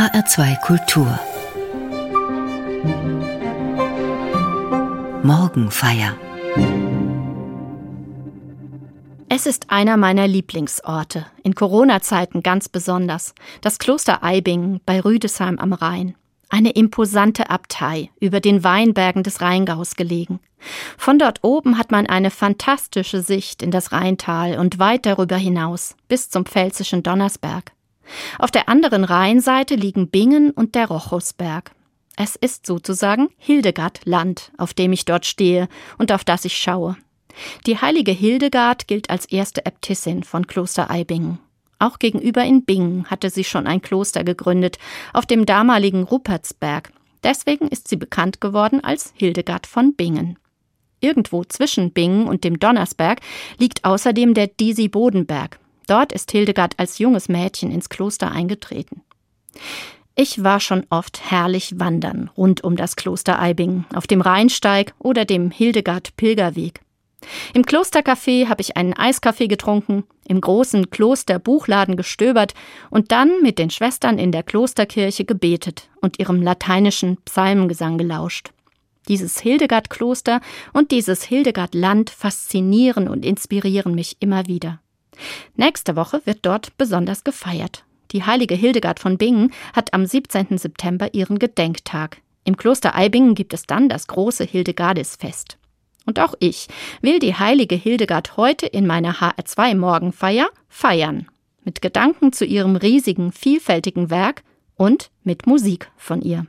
HR2 Kultur Morgenfeier Es ist einer meiner Lieblingsorte, in Corona-Zeiten ganz besonders, das Kloster Eibingen bei Rüdesheim am Rhein. Eine imposante Abtei über den Weinbergen des Rheingaus gelegen. Von dort oben hat man eine fantastische Sicht in das Rheintal und weit darüber hinaus bis zum pfälzischen Donnersberg. Auf der anderen Rheinseite liegen Bingen und der Rochusberg. Es ist sozusagen Hildegard-Land, auf dem ich dort stehe und auf das ich schaue. Die heilige Hildegard gilt als erste Äbtissin von Kloster Eibingen. Auch gegenüber in Bingen hatte sie schon ein Kloster gegründet, auf dem damaligen Rupertsberg. Deswegen ist sie bekannt geworden als Hildegard von Bingen. Irgendwo zwischen Bingen und dem Donnersberg liegt außerdem der Disi-Bodenberg. Dort ist Hildegard als junges Mädchen ins Kloster eingetreten. Ich war schon oft herrlich wandern rund um das Kloster Eibingen, auf dem Rheinsteig oder dem Hildegard-Pilgerweg. Im Klostercafé habe ich einen Eiskaffee getrunken, im großen Klosterbuchladen gestöbert und dann mit den Schwestern in der Klosterkirche gebetet und ihrem lateinischen Psalmengesang gelauscht. Dieses Hildegard-Kloster und dieses Hildegard-Land faszinieren und inspirieren mich immer wieder. Nächste Woche wird dort besonders gefeiert. Die heilige Hildegard von Bingen hat am 17. September ihren Gedenktag. Im Kloster Eibingen gibt es dann das große Hildegardisfest. Und auch ich will die heilige Hildegard heute in meiner HR2 Morgenfeier feiern. Mit Gedanken zu ihrem riesigen, vielfältigen Werk und mit Musik von ihr.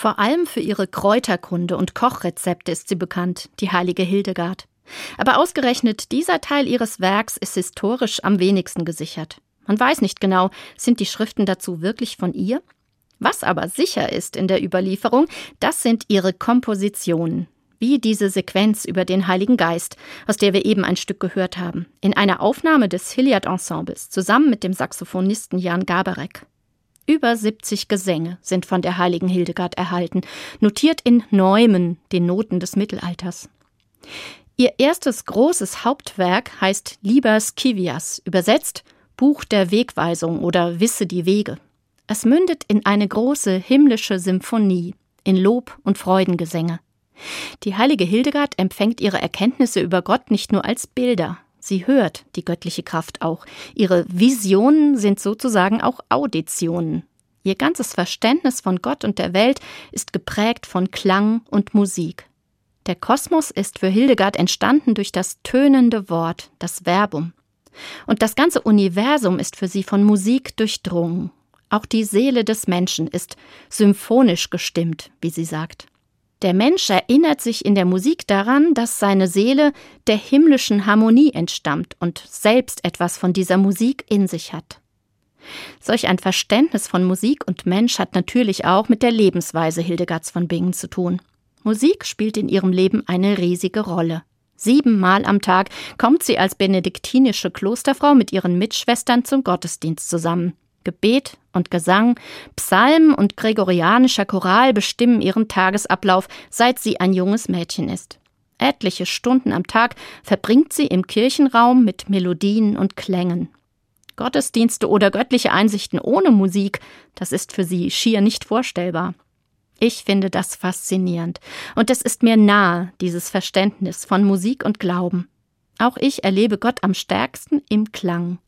Vor allem für ihre Kräuterkunde und Kochrezepte ist sie bekannt, die heilige Hildegard. Aber ausgerechnet dieser Teil ihres Werks ist historisch am wenigsten gesichert. Man weiß nicht genau, sind die Schriften dazu wirklich von ihr? Was aber sicher ist in der Überlieferung, das sind ihre Kompositionen, wie diese Sequenz über den Heiligen Geist, aus der wir eben ein Stück gehört haben, in einer Aufnahme des Hilliard Ensembles zusammen mit dem Saxophonisten Jan Gaberek. Über 70 Gesänge sind von der heiligen Hildegard erhalten, notiert in Neumen, den Noten des Mittelalters. Ihr erstes großes Hauptwerk heißt Liber Scivias, übersetzt Buch der Wegweisung oder Wisse die Wege. Es mündet in eine große himmlische Symphonie, in Lob und Freudengesänge. Die heilige Hildegard empfängt ihre Erkenntnisse über Gott nicht nur als Bilder, Sie hört die göttliche Kraft auch. Ihre Visionen sind sozusagen auch Auditionen. Ihr ganzes Verständnis von Gott und der Welt ist geprägt von Klang und Musik. Der Kosmos ist für Hildegard entstanden durch das tönende Wort, das Verbum. Und das ganze Universum ist für sie von Musik durchdrungen. Auch die Seele des Menschen ist symphonisch gestimmt, wie sie sagt. Der Mensch erinnert sich in der Musik daran, dass seine Seele der himmlischen Harmonie entstammt und selbst etwas von dieser Musik in sich hat. Solch ein Verständnis von Musik und Mensch hat natürlich auch mit der Lebensweise Hildegards von Bingen zu tun. Musik spielt in ihrem Leben eine riesige Rolle. Siebenmal am Tag kommt sie als benediktinische Klosterfrau mit ihren Mitschwestern zum Gottesdienst zusammen. Gebet und Gesang, Psalmen und gregorianischer Choral bestimmen ihren Tagesablauf, seit sie ein junges Mädchen ist. Etliche Stunden am Tag verbringt sie im Kirchenraum mit Melodien und Klängen. Gottesdienste oder göttliche Einsichten ohne Musik, das ist für sie schier nicht vorstellbar. Ich finde das faszinierend, und es ist mir nahe, dieses Verständnis von Musik und Glauben. Auch ich erlebe Gott am stärksten im Klang.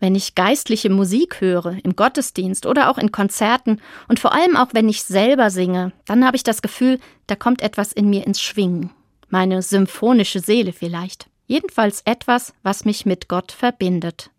Wenn ich geistliche Musik höre, im Gottesdienst oder auch in Konzerten und vor allem auch wenn ich selber singe, dann habe ich das Gefühl, da kommt etwas in mir ins Schwingen. Meine symphonische Seele vielleicht. Jedenfalls etwas, was mich mit Gott verbindet.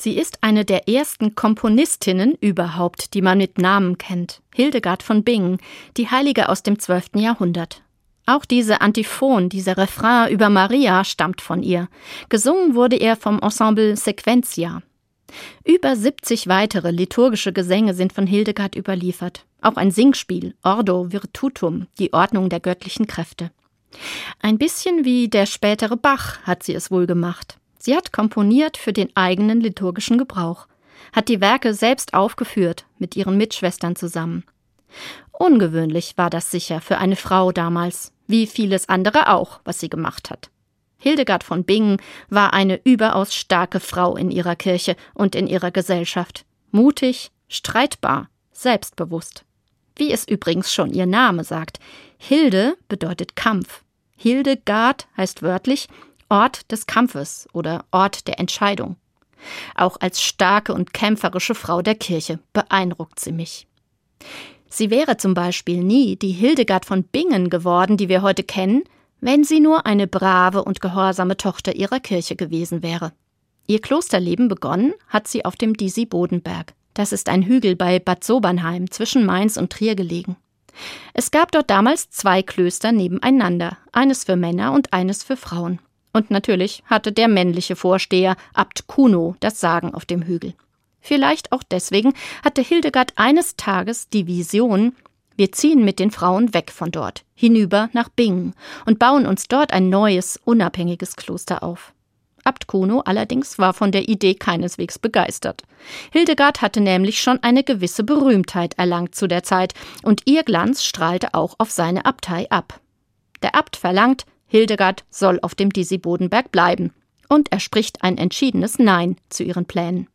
Sie ist eine der ersten Komponistinnen überhaupt, die man mit Namen kennt. Hildegard von Bingen, die Heilige aus dem 12. Jahrhundert. Auch diese Antiphon, dieser Refrain über Maria stammt von ihr. Gesungen wurde er vom Ensemble Sequentia. Über 70 weitere liturgische Gesänge sind von Hildegard überliefert. Auch ein Singspiel, Ordo Virtutum, die Ordnung der göttlichen Kräfte. Ein bisschen wie der spätere Bach hat sie es wohl gemacht. Sie hat komponiert für den eigenen liturgischen Gebrauch, hat die Werke selbst aufgeführt, mit ihren Mitschwestern zusammen. Ungewöhnlich war das sicher für eine Frau damals, wie vieles andere auch, was sie gemacht hat. Hildegard von Bingen war eine überaus starke Frau in ihrer Kirche und in ihrer Gesellschaft. Mutig, streitbar, selbstbewusst. Wie es übrigens schon ihr Name sagt. Hilde bedeutet Kampf. Hildegard heißt wörtlich Ort des Kampfes oder Ort der Entscheidung. Auch als starke und kämpferische Frau der Kirche beeindruckt sie mich. Sie wäre zum Beispiel nie die Hildegard von Bingen geworden, die wir heute kennen, wenn sie nur eine brave und gehorsame Tochter ihrer Kirche gewesen wäre. Ihr Klosterleben begonnen hat sie auf dem Disi-Bodenberg. Das ist ein Hügel bei Bad Sobernheim zwischen Mainz und Trier gelegen. Es gab dort damals zwei Klöster nebeneinander, eines für Männer und eines für Frauen. Und natürlich hatte der männliche Vorsteher Abt Kuno das Sagen auf dem Hügel. Vielleicht auch deswegen hatte Hildegard eines Tages die Vision, Wir ziehen mit den Frauen weg von dort, hinüber nach Bingen und bauen uns dort ein neues, unabhängiges Kloster auf. Abt Kuno allerdings war von der Idee keineswegs begeistert. Hildegard hatte nämlich schon eine gewisse Berühmtheit erlangt zu der Zeit, und ihr Glanz strahlte auch auf seine Abtei ab. Der Abt verlangt, Hildegard soll auf dem Disi-Bodenberg bleiben, und er spricht ein entschiedenes Nein zu ihren Plänen.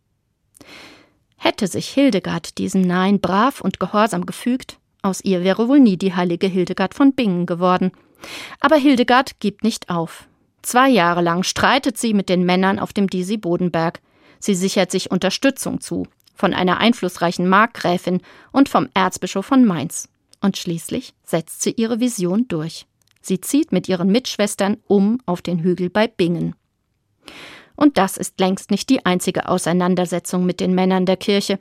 Hätte sich Hildegard diesem Nein brav und gehorsam gefügt, aus ihr wäre wohl nie die heilige Hildegard von Bingen geworden. Aber Hildegard gibt nicht auf. Zwei Jahre lang streitet sie mit den Männern auf dem Disi Bodenberg. Sie sichert sich Unterstützung zu, von einer einflussreichen Markgräfin und vom Erzbischof von Mainz. Und schließlich setzt sie ihre Vision durch. Sie zieht mit ihren Mitschwestern um auf den Hügel bei Bingen. Und das ist längst nicht die einzige Auseinandersetzung mit den Männern der Kirche.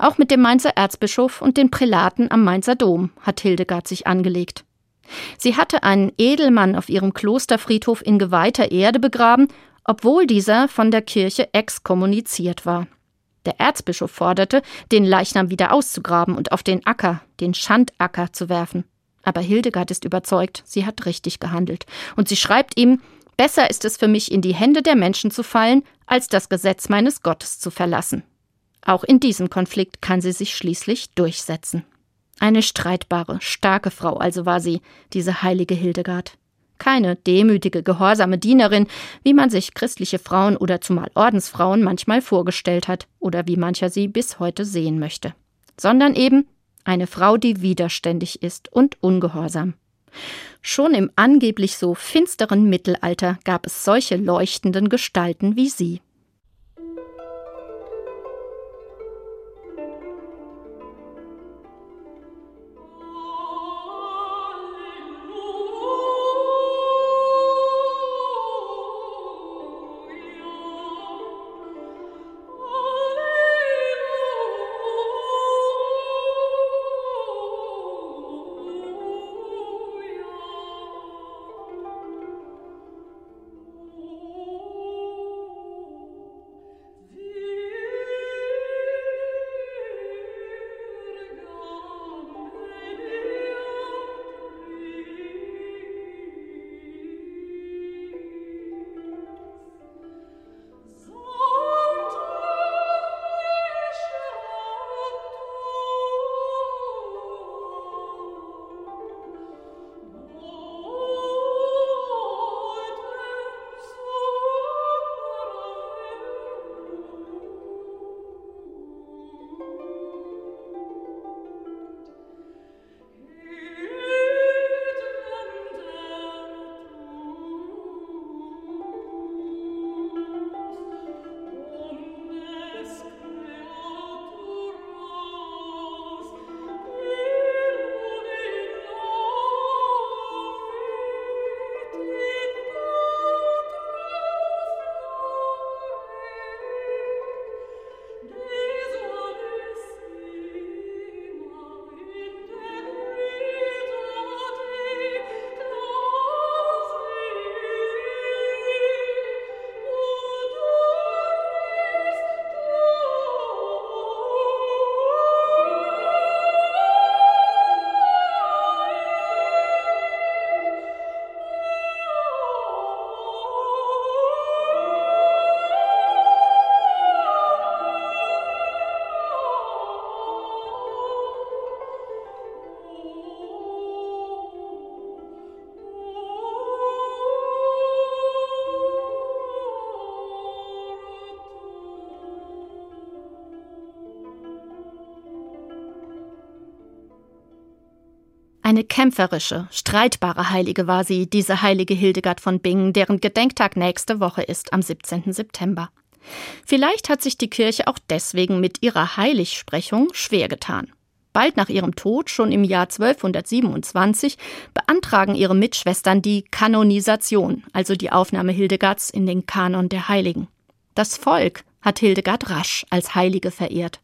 Auch mit dem Mainzer Erzbischof und den Prälaten am Mainzer Dom hat Hildegard sich angelegt. Sie hatte einen Edelmann auf ihrem Klosterfriedhof in geweihter Erde begraben, obwohl dieser von der Kirche exkommuniziert war. Der Erzbischof forderte, den Leichnam wieder auszugraben und auf den Acker, den Schandacker, zu werfen. Aber Hildegard ist überzeugt, sie hat richtig gehandelt. Und sie schreibt ihm, Besser ist es für mich, in die Hände der Menschen zu fallen, als das Gesetz meines Gottes zu verlassen. Auch in diesem Konflikt kann sie sich schließlich durchsetzen. Eine streitbare, starke Frau also war sie, diese heilige Hildegard. Keine demütige, gehorsame Dienerin, wie man sich christliche Frauen oder zumal Ordensfrauen manchmal vorgestellt hat oder wie mancher sie bis heute sehen möchte, sondern eben eine Frau, die widerständig ist und ungehorsam. Schon im angeblich so finsteren Mittelalter gab es solche leuchtenden Gestalten wie sie. Eine kämpferische, streitbare Heilige war sie, diese heilige Hildegard von Bingen, deren Gedenktag nächste Woche ist, am 17. September. Vielleicht hat sich die Kirche auch deswegen mit ihrer Heiligsprechung schwer getan. Bald nach ihrem Tod, schon im Jahr 1227, beantragen ihre Mitschwestern die Kanonisation, also die Aufnahme Hildegards in den Kanon der Heiligen. Das Volk hat Hildegard rasch als Heilige verehrt.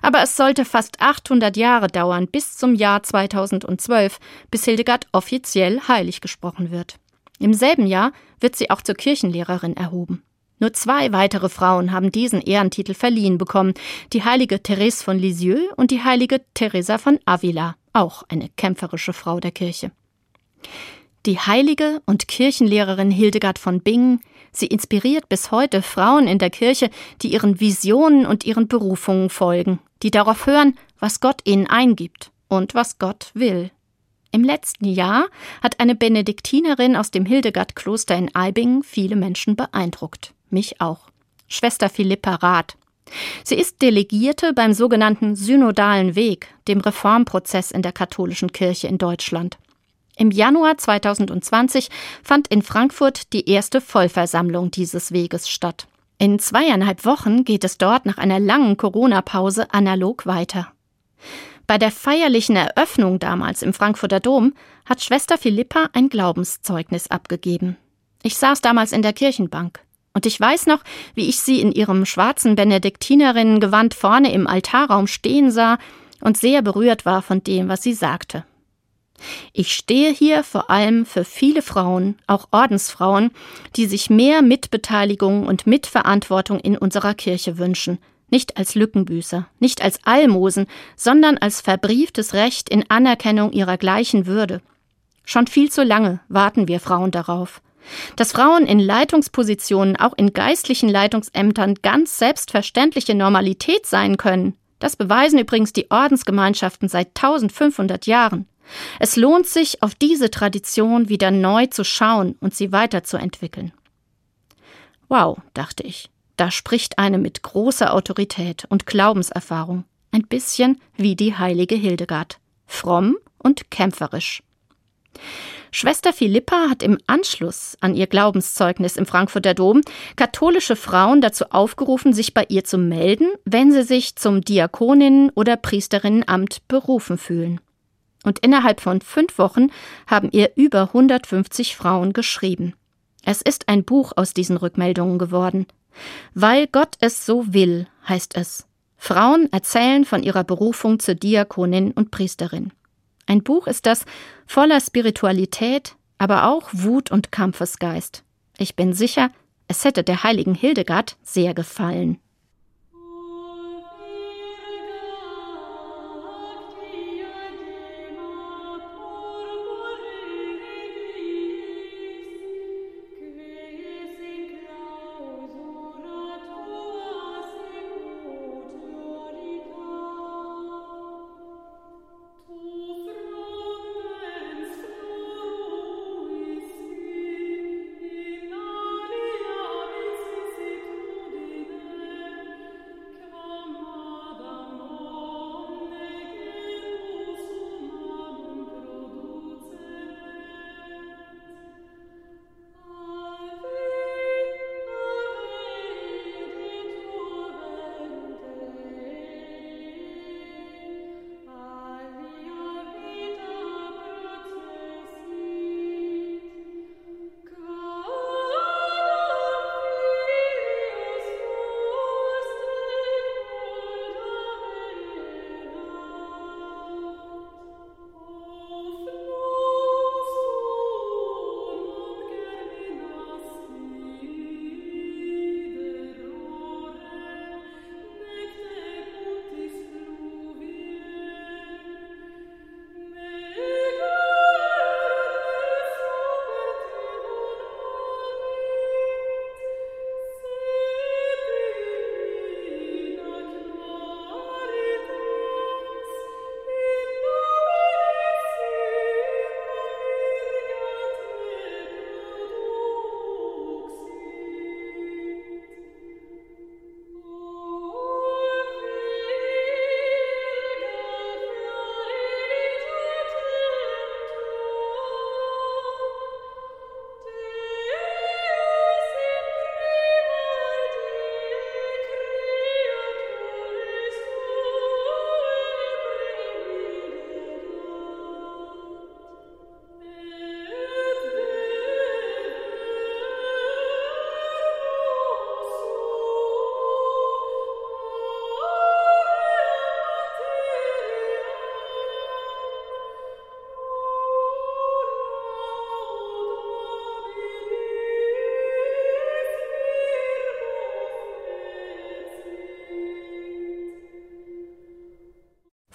Aber es sollte fast 800 Jahre dauern, bis zum Jahr 2012, bis Hildegard offiziell heilig gesprochen wird. Im selben Jahr wird sie auch zur Kirchenlehrerin erhoben. Nur zwei weitere Frauen haben diesen Ehrentitel verliehen bekommen, die heilige Therese von Lisieux und die heilige Teresa von Avila, auch eine kämpferische Frau der Kirche. Die Heilige und Kirchenlehrerin Hildegard von Bingen, sie inspiriert bis heute Frauen in der Kirche, die ihren Visionen und ihren Berufungen folgen, die darauf hören, was Gott ihnen eingibt und was Gott will. Im letzten Jahr hat eine Benediktinerin aus dem Hildegard-Kloster in Eibingen viele Menschen beeindruckt. Mich auch. Schwester Philippa Rath. Sie ist Delegierte beim sogenannten Synodalen Weg, dem Reformprozess in der katholischen Kirche in Deutschland. Im Januar 2020 fand in Frankfurt die erste Vollversammlung dieses Weges statt. In zweieinhalb Wochen geht es dort nach einer langen Corona-Pause analog weiter. Bei der feierlichen Eröffnung damals im Frankfurter Dom hat Schwester Philippa ein Glaubenszeugnis abgegeben. Ich saß damals in der Kirchenbank. Und ich weiß noch, wie ich sie in ihrem schwarzen Benediktinerinnengewand vorne im Altarraum stehen sah und sehr berührt war von dem, was sie sagte. Ich stehe hier vor allem für viele Frauen, auch Ordensfrauen, die sich mehr Mitbeteiligung und Mitverantwortung in unserer Kirche wünschen, nicht als Lückenbüßer, nicht als Almosen, sondern als verbrieftes Recht in Anerkennung ihrer gleichen Würde. Schon viel zu lange warten wir Frauen darauf. Dass Frauen in Leitungspositionen, auch in geistlichen Leitungsämtern, ganz selbstverständliche Normalität sein können, das beweisen übrigens die Ordensgemeinschaften seit 1500 Jahren. Es lohnt sich, auf diese Tradition wieder neu zu schauen und sie weiterzuentwickeln. Wow, dachte ich, da spricht eine mit großer Autorität und Glaubenserfahrung, ein bisschen wie die heilige Hildegard, fromm und kämpferisch. Schwester Philippa hat im Anschluss an ihr Glaubenszeugnis im Frankfurter Dom katholische Frauen dazu aufgerufen, sich bei ihr zu melden, wenn sie sich zum Diakoninnen- oder Priesterinnenamt berufen fühlen. Und innerhalb von fünf Wochen haben ihr über 150 Frauen geschrieben. Es ist ein Buch aus diesen Rückmeldungen geworden. Weil Gott es so will, heißt es. Frauen erzählen von ihrer Berufung zur Diakonin und Priesterin. Ein Buch ist das voller Spiritualität, aber auch Wut und Kampfesgeist. Ich bin sicher, es hätte der heiligen Hildegard sehr gefallen.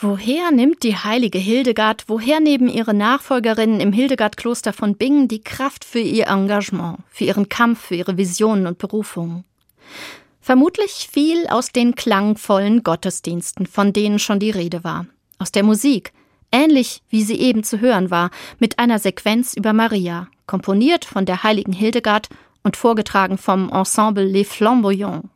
Woher nimmt die heilige Hildegard, woher nehmen ihre Nachfolgerinnen im Hildegardkloster von Bingen die Kraft für ihr Engagement, für ihren Kampf, für ihre Visionen und Berufungen? Vermutlich viel aus den klangvollen Gottesdiensten, von denen schon die Rede war, aus der Musik, ähnlich wie sie eben zu hören war, mit einer Sequenz über Maria, komponiert von der heiligen Hildegard und vorgetragen vom Ensemble Les Flamboyants.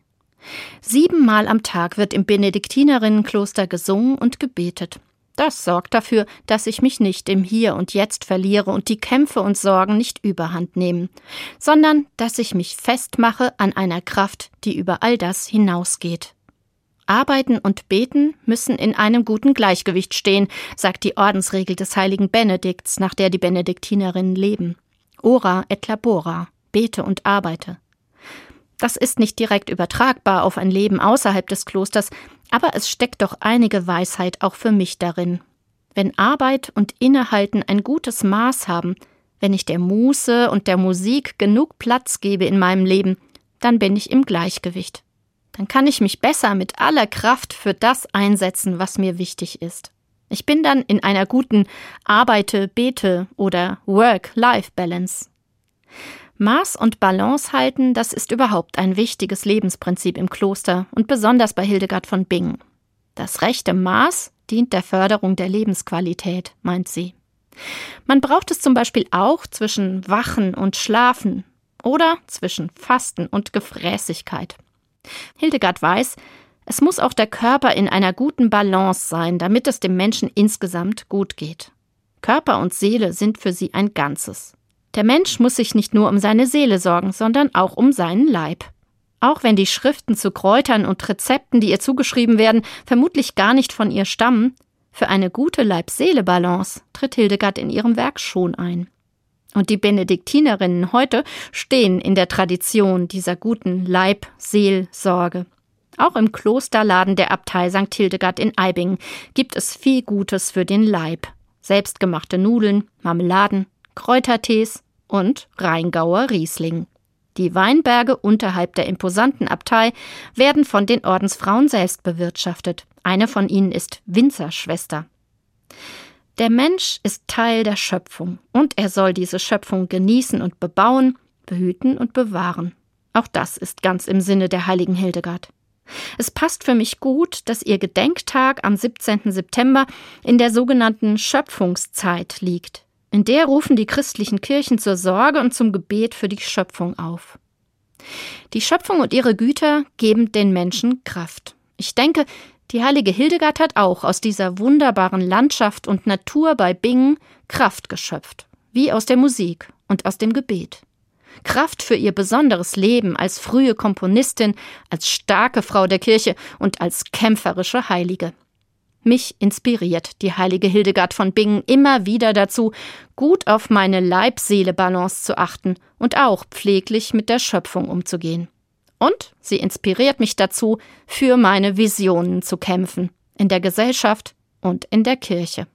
Siebenmal am Tag wird im Benediktinerinnenkloster gesungen und gebetet. Das sorgt dafür, dass ich mich nicht im Hier und Jetzt verliere und die Kämpfe und Sorgen nicht überhand nehmen, sondern dass ich mich festmache an einer Kraft, die über all das hinausgeht. Arbeiten und Beten müssen in einem guten Gleichgewicht stehen, sagt die Ordensregel des heiligen Benedikts, nach der die Benediktinerinnen leben. Ora et labora, bete und arbeite. Das ist nicht direkt übertragbar auf ein Leben außerhalb des Klosters, aber es steckt doch einige Weisheit auch für mich darin. Wenn Arbeit und Innehalten ein gutes Maß haben, wenn ich der Muße und der Musik genug Platz gebe in meinem Leben, dann bin ich im Gleichgewicht. Dann kann ich mich besser mit aller Kraft für das einsetzen, was mir wichtig ist. Ich bin dann in einer guten Arbeite, Bete oder Work-Life-Balance. Maß und Balance halten, das ist überhaupt ein wichtiges Lebensprinzip im Kloster und besonders bei Hildegard von Bingen. Das rechte Maß dient der Förderung der Lebensqualität, meint sie. Man braucht es zum Beispiel auch zwischen Wachen und Schlafen oder zwischen Fasten und Gefräßigkeit. Hildegard weiß, es muss auch der Körper in einer guten Balance sein, damit es dem Menschen insgesamt gut geht. Körper und Seele sind für sie ein Ganzes. Der Mensch muss sich nicht nur um seine Seele sorgen, sondern auch um seinen Leib. Auch wenn die Schriften zu Kräutern und Rezepten, die ihr zugeschrieben werden, vermutlich gar nicht von ihr stammen, für eine gute Leib-Seele-Balance tritt Hildegard in ihrem Werk schon ein. Und die Benediktinerinnen heute stehen in der Tradition dieser guten Leib-Seel-Sorge. Auch im Klosterladen der Abtei St. Hildegard in Eibingen gibt es viel Gutes für den Leib. Selbstgemachte Nudeln, Marmeladen, Kräutertees und Rheingauer Riesling. Die Weinberge unterhalb der imposanten Abtei werden von den Ordensfrauen selbst bewirtschaftet. Eine von ihnen ist Winzerschwester. Der Mensch ist Teil der Schöpfung und er soll diese Schöpfung genießen und bebauen, behüten und bewahren. Auch das ist ganz im Sinne der heiligen Hildegard. Es passt für mich gut, dass ihr Gedenktag am 17. September in der sogenannten Schöpfungszeit liegt. In der rufen die christlichen Kirchen zur Sorge und zum Gebet für die Schöpfung auf. Die Schöpfung und ihre Güter geben den Menschen Kraft. Ich denke, die heilige Hildegard hat auch aus dieser wunderbaren Landschaft und Natur bei Bingen Kraft geschöpft, wie aus der Musik und aus dem Gebet. Kraft für ihr besonderes Leben als frühe Komponistin, als starke Frau der Kirche und als kämpferische Heilige. Mich inspiriert die heilige Hildegard von Bingen immer wieder dazu, gut auf meine Leib-Seele-Balance zu achten und auch pfleglich mit der Schöpfung umzugehen. Und sie inspiriert mich dazu, für meine Visionen zu kämpfen, in der Gesellschaft und in der Kirche.